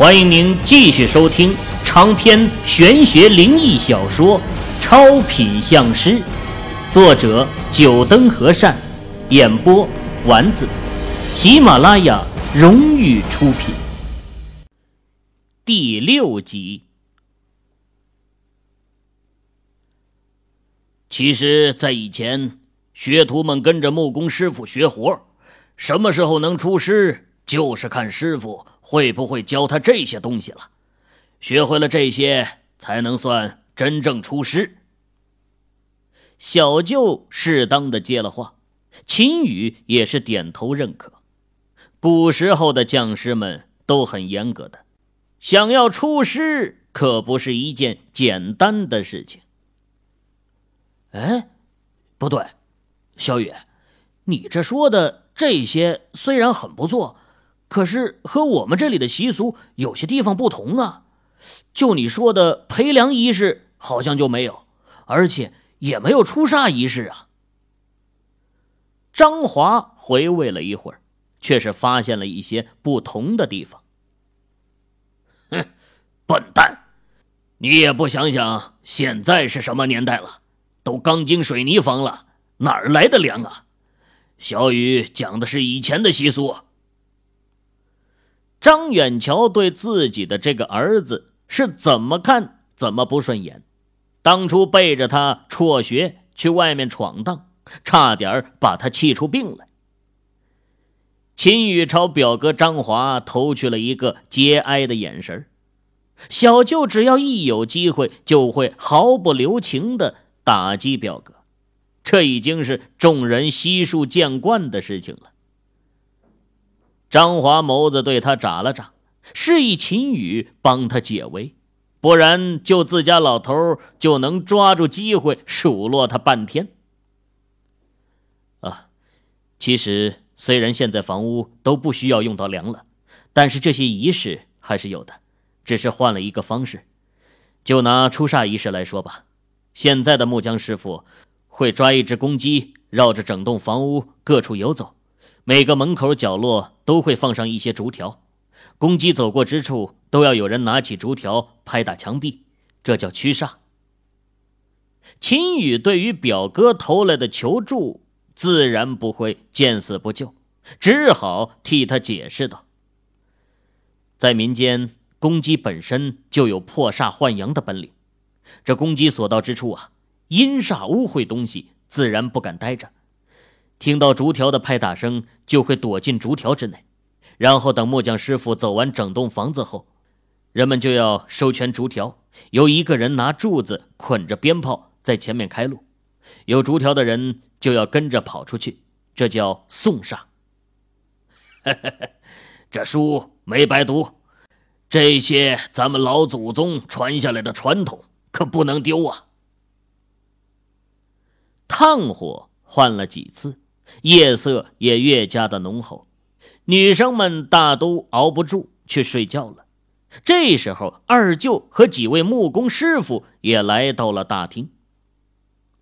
欢迎您继续收听长篇玄学灵异小说《超品相师》，作者：九灯和善，演播：丸子，喜马拉雅荣誉出品。第六集。其实，在以前，学徒们跟着木工师傅学活，什么时候能出师？就是看师傅会不会教他这些东西了，学会了这些，才能算真正出师。小舅适当的接了话，秦羽也是点头认可。古时候的匠师们都很严格的，想要出师可不是一件简单的事情。哎，不对，小雨，你这说的这些虽然很不错。可是和我们这里的习俗有些地方不同啊，就你说的陪粮仪式好像就没有，而且也没有出煞仪式啊。张华回味了一会儿，却是发现了一些不同的地方。哼，笨蛋，你也不想想现在是什么年代了，都钢筋水泥房了，哪儿来的粮啊？小雨讲的是以前的习俗。张远桥对自己的这个儿子是怎么看怎么不顺眼，当初背着他辍学去外面闯荡，差点把他气出病来。秦宇朝表哥张华投去了一个节哀的眼神小舅只要一有机会，就会毫不留情的打击表哥，这已经是众人悉数见惯的事情了。张华眸子对他眨了眨，示意秦宇帮他解围，不然就自家老头就能抓住机会数落他半天。啊，其实虽然现在房屋都不需要用到粮了，但是这些仪式还是有的，只是换了一个方式。就拿出煞仪式来说吧，现在的木匠师傅会抓一只公鸡，绕着整栋房屋各处游走。每个门口角落都会放上一些竹条，公鸡走过之处都要有人拿起竹条拍打墙壁，这叫驱煞。秦宇对于表哥投来的求助，自然不会见死不救，只好替他解释道：“在民间，公鸡本身就有破煞换阳的本领，这公鸡所到之处啊，阴煞污秽东西自然不敢待着。”听到竹条的拍打声，就会躲进竹条之内，然后等木匠师傅走完整栋房子后，人们就要收全竹条，由一个人拿柱子捆着鞭炮在前面开路，有竹条的人就要跟着跑出去，这叫送煞。这书没白读，这些咱们老祖宗传下来的传统可不能丢啊！炭火换了几次。夜色也越加的浓厚，女生们大都熬不住去睡觉了。这时候，二舅和几位木工师傅也来到了大厅。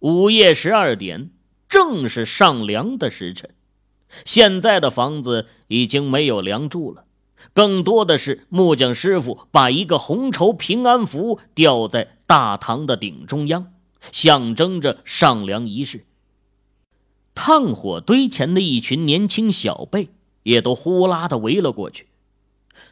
午夜十二点，正是上梁的时辰。现在的房子已经没有梁柱了，更多的是木匠师傅把一个红绸平安符吊在大堂的顶中央，象征着上梁仪式。炭火堆前的一群年轻小辈也都呼啦的围了过去。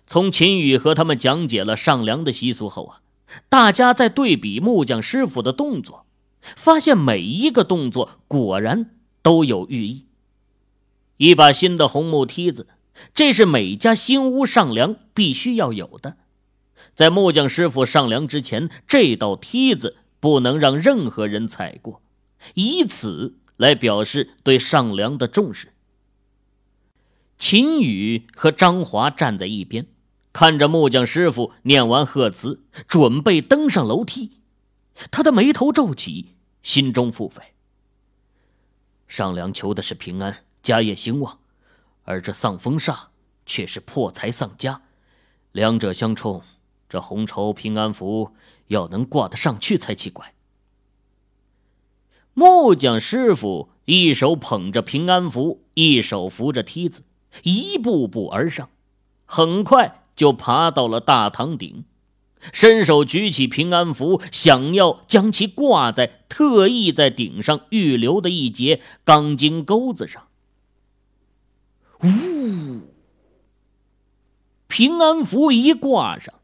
从秦宇和他们讲解了上梁的习俗后啊，大家在对比木匠师傅的动作，发现每一个动作果然都有寓意。一把新的红木梯子，这是每家新屋上梁必须要有的。在木匠师傅上梁之前，这道梯子不能让任何人踩过，以此。来表示对上梁的重视。秦宇和张华站在一边，看着木匠师傅念完贺词，准备登上楼梯。他的眉头皱起，心中腹诽：上梁求的是平安、家业兴旺，而这丧风煞却是破财丧家，两者相冲，这红绸平安符要能挂得上去才奇怪。木匠师傅一手捧着平安符，一手扶着梯子，一步步而上，很快就爬到了大堂顶，伸手举起平安符，想要将其挂在特意在顶上预留的一节钢筋钩子上。呜！平安符一挂上，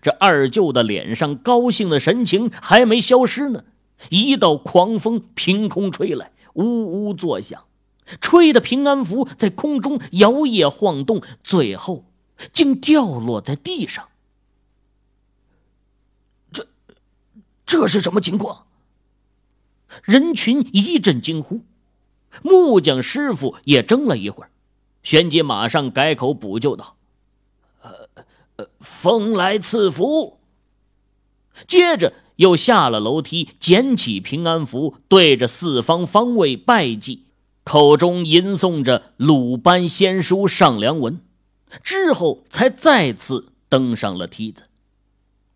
这二舅的脸上高兴的神情还没消失呢，一道狂风凭空吹来，呜呜作响，吹的平安符在空中摇曳晃动，最后竟掉落在地上。这，这是什么情况？人群一阵惊呼，木匠师傅也怔了一会儿，旋即马上改口补救道。呃，风来赐福。接着又下了楼梯，捡起平安符，对着四方方位拜祭，口中吟诵着鲁班仙书上梁文，之后才再次登上了梯子。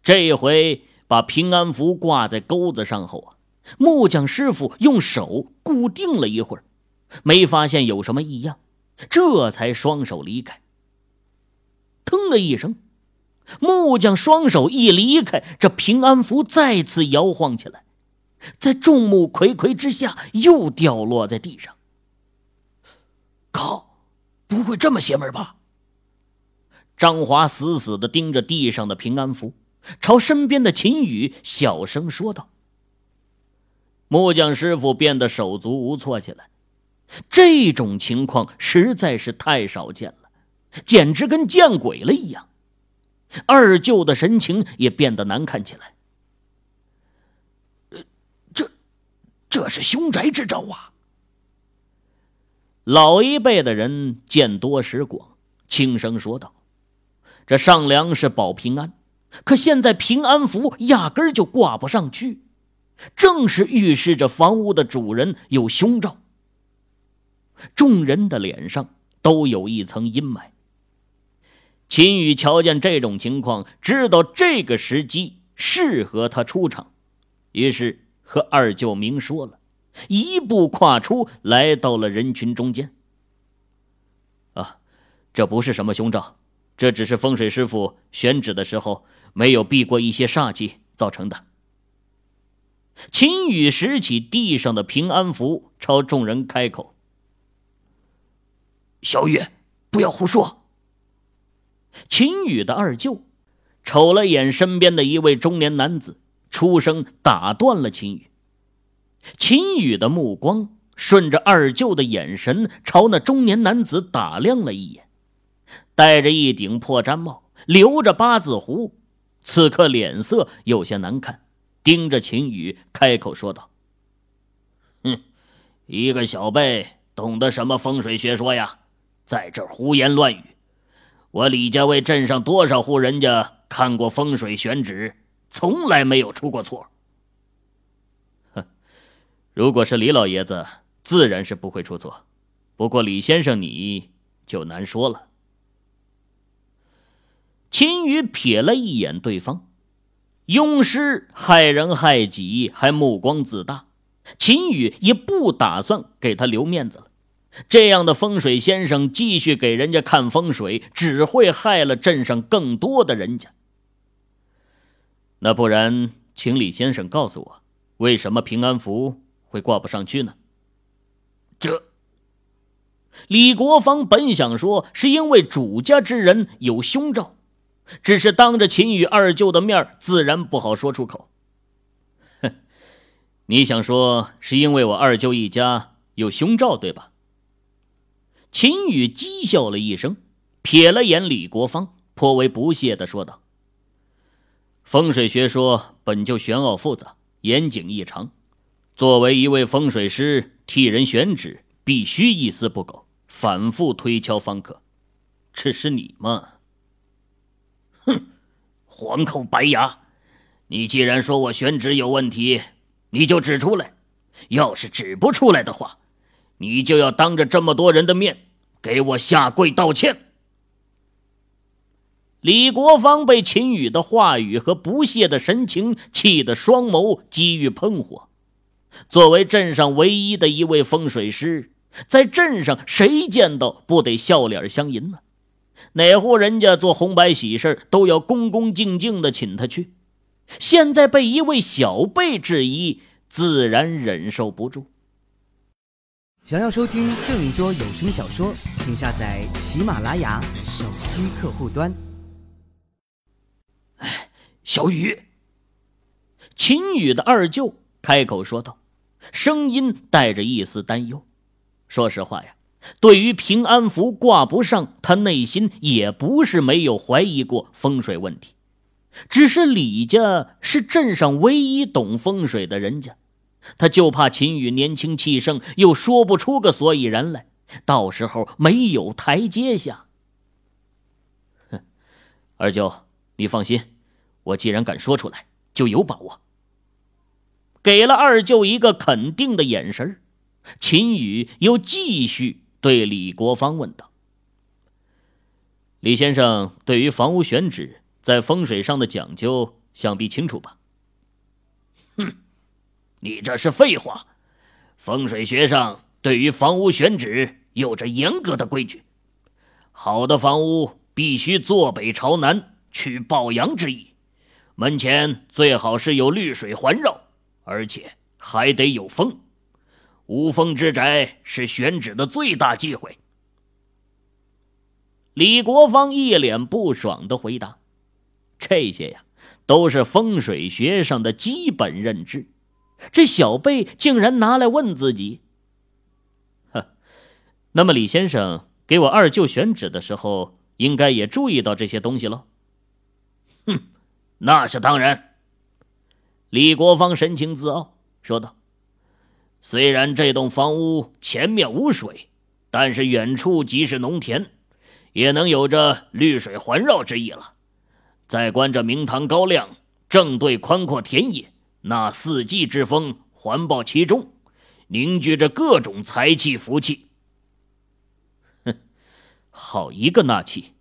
这回把平安符挂在钩子上后啊，木匠师傅用手固定了一会儿，没发现有什么异样，这才双手离开。腾的一声，木匠双手一离开，这平安符再次摇晃起来，在众目睽睽之下又掉落在地上。靠，不会这么邪门吧？张华死死的盯着地上的平安符，朝身边的秦宇小声说道：“木匠师傅变得手足无措起来，这种情况实在是太少见了。”简直跟见鬼了一样，二舅的神情也变得难看起来。这，这是凶宅之兆啊！老一辈的人见多识广，轻声说道：“这上梁是保平安，可现在平安符压根儿就挂不上去，正是预示着房屋的主人有凶兆。”众人的脸上都有一层阴霾。秦宇瞧见这种情况，知道这个时机适合他出场，于是和二舅明说了，一步跨出来到了人群中间。啊，这不是什么凶兆，这只是风水师傅选址的时候没有避过一些煞气造成的。秦宇拾起地上的平安符，朝众人开口：“小雨，不要胡说。”秦宇的二舅瞅了眼身边的一位中年男子，出声打断了秦宇。秦宇的目光顺着二舅的眼神朝那中年男子打量了一眼，戴着一顶破毡帽，留着八字胡，此刻脸色有些难看，盯着秦宇开口说道：“哼，一个小辈懂得什么风水学说呀，在这胡言乱语。”我李家为镇上多少户人家看过风水选址，从来没有出过错。哼，如果是李老爷子，自然是不会出错。不过李先生你就难说了。秦宇瞥了一眼对方，庸师害人害己，还目光自大。秦宇也不打算给他留面子了。这样的风水先生继续给人家看风水，只会害了镇上更多的人家。那不然，请李先生告诉我，为什么平安符会挂不上去呢？这，李国芳本想说是因为主家之人有凶兆，只是当着秦宇二舅的面，自然不好说出口。哼，你想说是因为我二舅一家有凶兆，对吧？秦宇讥笑了一声，瞥了眼李国芳，颇为不屑的说道：“风水学说本就玄奥复杂，严谨异常。作为一位风水师，替人选址，必须一丝不苟，反复推敲方可。只是你嘛，哼，黄口白牙！你既然说我选址有问题，你就指出来。要是指不出来的话，你就要当着这么多人的面。”给我下跪道歉！李国芳被秦宇的话语和不屑的神情气得双眸几欲喷火。作为镇上唯一的一位风水师，在镇上谁见到不得笑脸相迎呢？哪户人家做红白喜事都要恭恭敬敬的请他去，现在被一位小辈质疑，自然忍受不住。想要收听更多有声小说，请下载喜马拉雅手机客户端。哎，小雨，秦宇的二舅开口说道，声音带着一丝担忧。说实话呀。对于平安符挂不上，他内心也不是没有怀疑过风水问题，只是李家是镇上唯一懂风水的人家，他就怕秦宇年轻气盛，又说不出个所以然来，到时候没有台阶下。哼，二舅，你放心，我既然敢说出来，就有把握。给了二舅一个肯定的眼神秦宇又继续。对李国芳问道：“李先生，对于房屋选址在风水上的讲究，想必清楚吧？”“哼，你这是废话。风水学上对于房屋选址有着严格的规矩。好的房屋必须坐北朝南，取抱阳之意。门前最好是有绿水环绕，而且还得有风。”无风之宅是选址的最大忌讳。李国芳一脸不爽的回答：“这些呀，都是风水学上的基本认知。这小辈竟然拿来问自己。呵，那么李先生给我二舅选址的时候，应该也注意到这些东西了。”哼，那是当然。李国芳神情自傲说道。虽然这栋房屋前面无水，但是远处即是农田，也能有着绿水环绕之意了。再观这明堂高亮，正对宽阔田野，那四季之风环抱其中，凝聚着各种财气福气。哼，好一个纳气！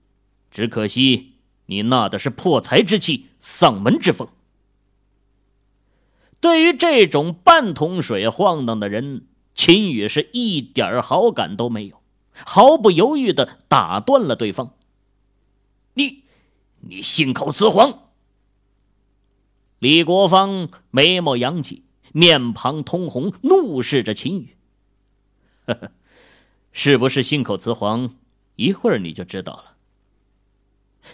只可惜你纳的是破财之气，丧门之风。对于这种半桶水晃荡的人，秦宇是一点好感都没有，毫不犹豫的打断了对方：“你，你信口雌黄！”李国芳眉毛扬起，面庞通红，怒视着秦宇：“呵呵，是不是信口雌黄？一会儿你就知道了。”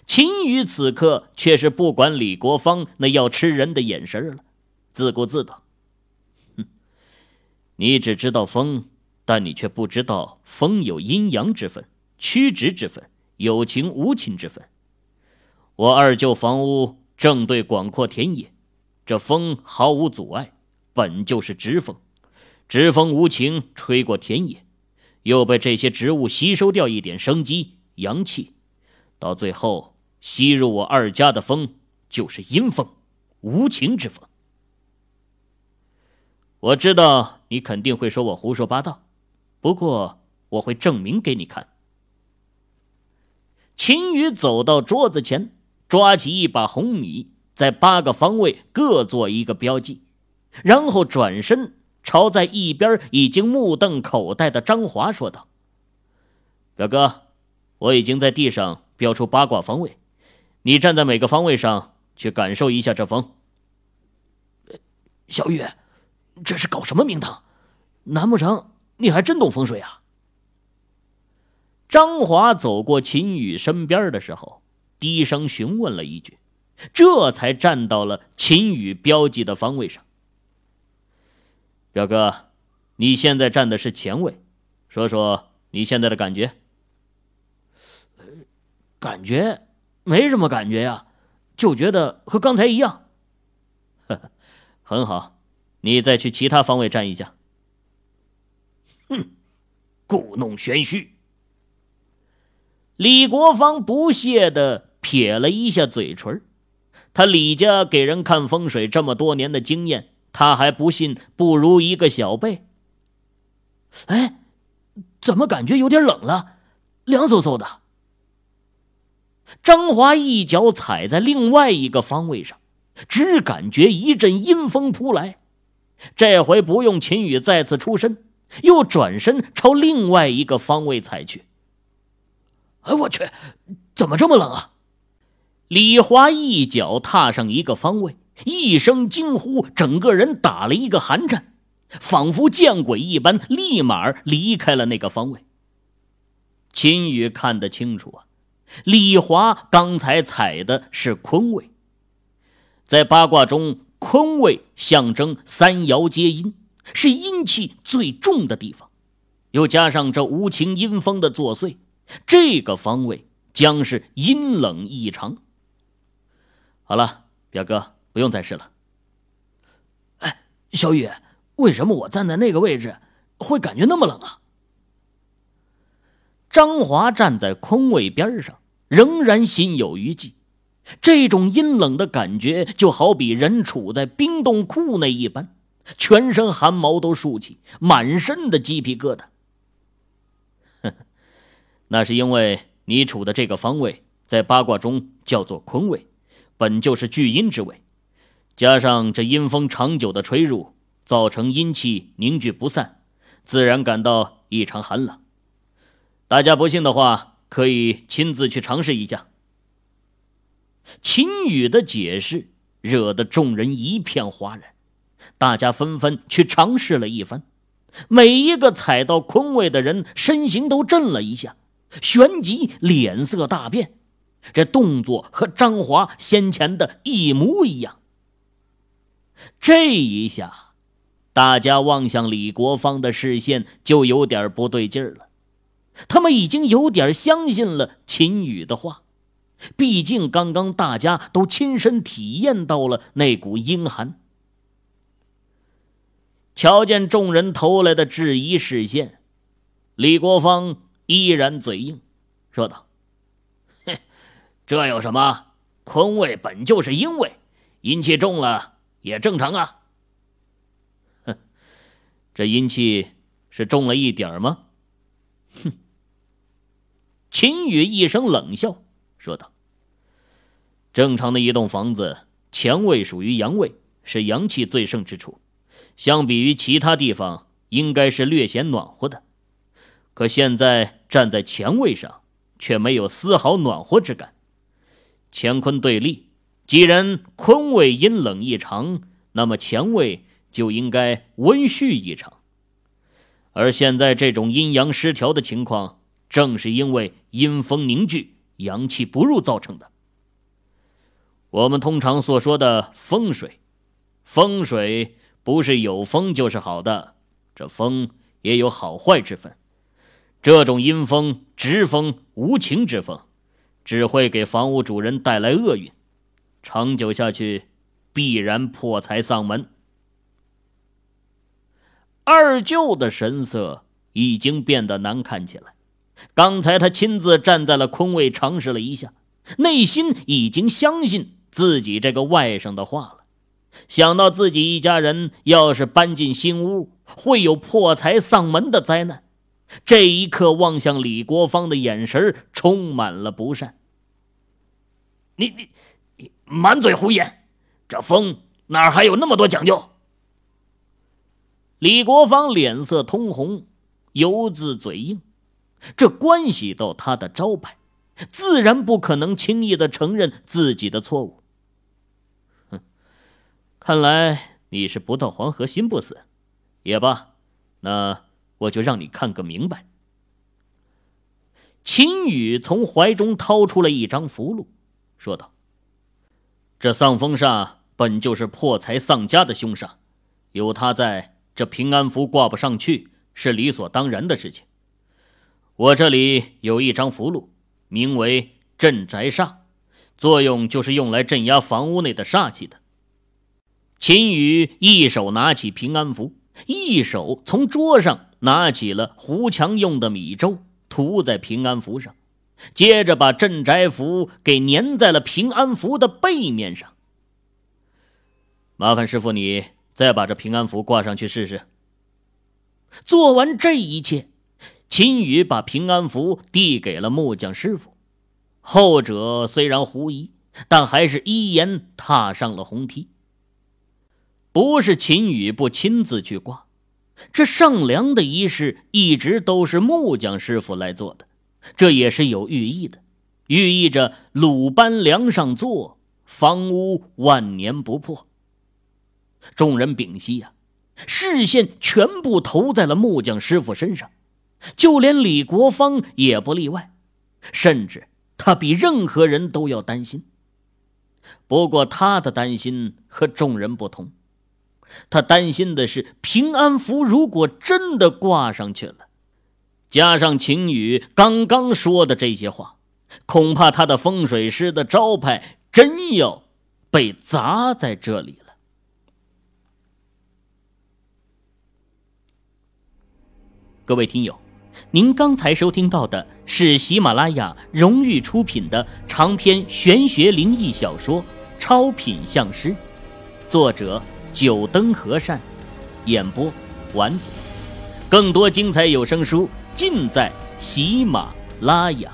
秦宇此刻却是不管李国芳那要吃人的眼神了。自顾自道：“哼，你只知道风，但你却不知道风有阴阳之分、曲直之分、有情无情之分。我二舅房屋正对广阔田野，这风毫无阻碍，本就是直风。直风无情吹过田野，又被这些植物吸收掉一点生机、阳气，到最后吸入我二家的风就是阴风，无情之风。”我知道你肯定会说我胡说八道，不过我会证明给你看。秦宇走到桌子前，抓起一把红米，在八个方位各做一个标记，然后转身朝在一边已经目瞪口呆的张华说道：“表哥，我已经在地上标出八卦方位，你站在每个方位上去感受一下这风。”小雨。这是搞什么名堂？难不成你还真懂风水啊？张华走过秦宇身边的时候，低声询问了一句，这才站到了秦宇标记的方位上。表哥，你现在站的是前位，说说你现在的感觉。感觉没什么感觉呀，就觉得和刚才一样。呵呵，很好。你再去其他方位站一下。哼，故弄玄虚。李国芳不屑的撇了一下嘴唇，他李家给人看风水这么多年的经验，他还不信不如一个小辈。哎，怎么感觉有点冷了，凉飕飕的？张华一脚踩在另外一个方位上，只感觉一阵阴风扑来。这回不用秦宇再次出声，又转身朝另外一个方位踩去。哎，我去，怎么这么冷啊？李华一脚踏上一个方位，一声惊呼，整个人打了一个寒颤，仿佛见鬼一般，立马离开了那个方位。秦宇看得清楚啊，李华刚才踩的是坤位，在八卦中，坤位象征三爻皆阴，是阴气最重的地方，又加上这无情阴风的作祟，这个方位将是阴冷异常。好了，表哥，不用再试了。哎，小雨，为什么我站在那个位置会感觉那么冷啊？张华站在空位边上，仍然心有余悸。这种阴冷的感觉，就好比人处在冰冻库内一般，全身汗毛都竖起，满身的鸡皮疙瘩。那是因为你处的这个方位，在八卦中叫做坤位，本就是聚阴之位，加上这阴风长久的吹入，造成阴气凝聚不散，自然感到异常寒冷。大家不信的话，可以亲自去尝试一下。秦羽的解释惹得众人一片哗然，大家纷纷去尝试了一番。每一个踩到坤位的人，身形都震了一下，旋即脸色大变，这动作和张华先前的一模一样。这一下，大家望向李国芳的视线就有点不对劲儿了。他们已经有点相信了秦羽的话，毕竟刚刚大家都亲身体验到了那股阴寒。瞧见众人投来的质疑视线，李国芳依然嘴硬，说道：“，这有什么？坤位本就是阴位，阴气重了也正常啊。哼，这阴气是重了一点吗？”哼。秦羽一声冷笑，说道：“正常的一栋房子，前位属于阳位，是阳气最盛之处。相比于其他地方，应该是略显暖和的。可现在站在前位上，却没有丝毫暖和之感。乾坤对立，既然坤位阴冷异常，那么乾位就应该温煦异常。而现在这种阴阳失调的情况。”正是因为阴风凝聚，阳气不入造成的。我们通常所说的风水，风水不是有风就是好的，这风也有好坏之分。这种阴风、直风、无情之风，只会给房屋主人带来厄运，长久下去，必然破财丧门。二舅的神色已经变得难看起来。刚才他亲自站在了坤位，尝试了一下，内心已经相信自己这个外甥的话了。想到自己一家人要是搬进新屋，会有破财丧门的灾难，这一刻望向李国芳的眼神充满了不善。你你你满嘴胡言！这风哪还有那么多讲究？李国芳脸色通红，犹自嘴硬。这关系到他的招牌，自然不可能轻易的承认自己的错误。哼，看来你是不到黄河心不死，也罢，那我就让你看个明白。秦羽从怀中掏出了一张符箓，说道：“这丧风煞本就是破财丧家的凶煞，有他在这平安符挂不上去是理所当然的事情。”我这里有一张符箓，名为“镇宅煞”，作用就是用来镇压房屋内的煞气的。秦羽一手拿起平安符，一手从桌上拿起了糊墙用的米粥，涂在平安符上，接着把镇宅符给粘在了平安符的背面上。麻烦师傅，你再把这平安符挂上去试试。做完这一切。秦宇把平安符递给了木匠师傅，后者虽然狐疑，但还是依言踏上了红梯。不是秦宇不亲自去挂，这上梁的仪式一直都是木匠师傅来做的，这也是有寓意的，寓意着鲁班梁上坐，房屋万年不破。众人屏息呀，视线全部投在了木匠师傅身上，就连李国芳也不例外，甚至他比任何人都要担心。不过他的担心和众人不同，他担心的是平安符如果真的挂上去了，加上秦宇刚刚说的这些话，恐怕他的风水师的招牌真要被砸在这里了。各位听友，您刚才收听到的是喜马拉雅荣誉出品的长篇玄学灵异小说《超品相师》，作者九灯和善，演播丸子。更多精彩有声书尽在喜马拉雅。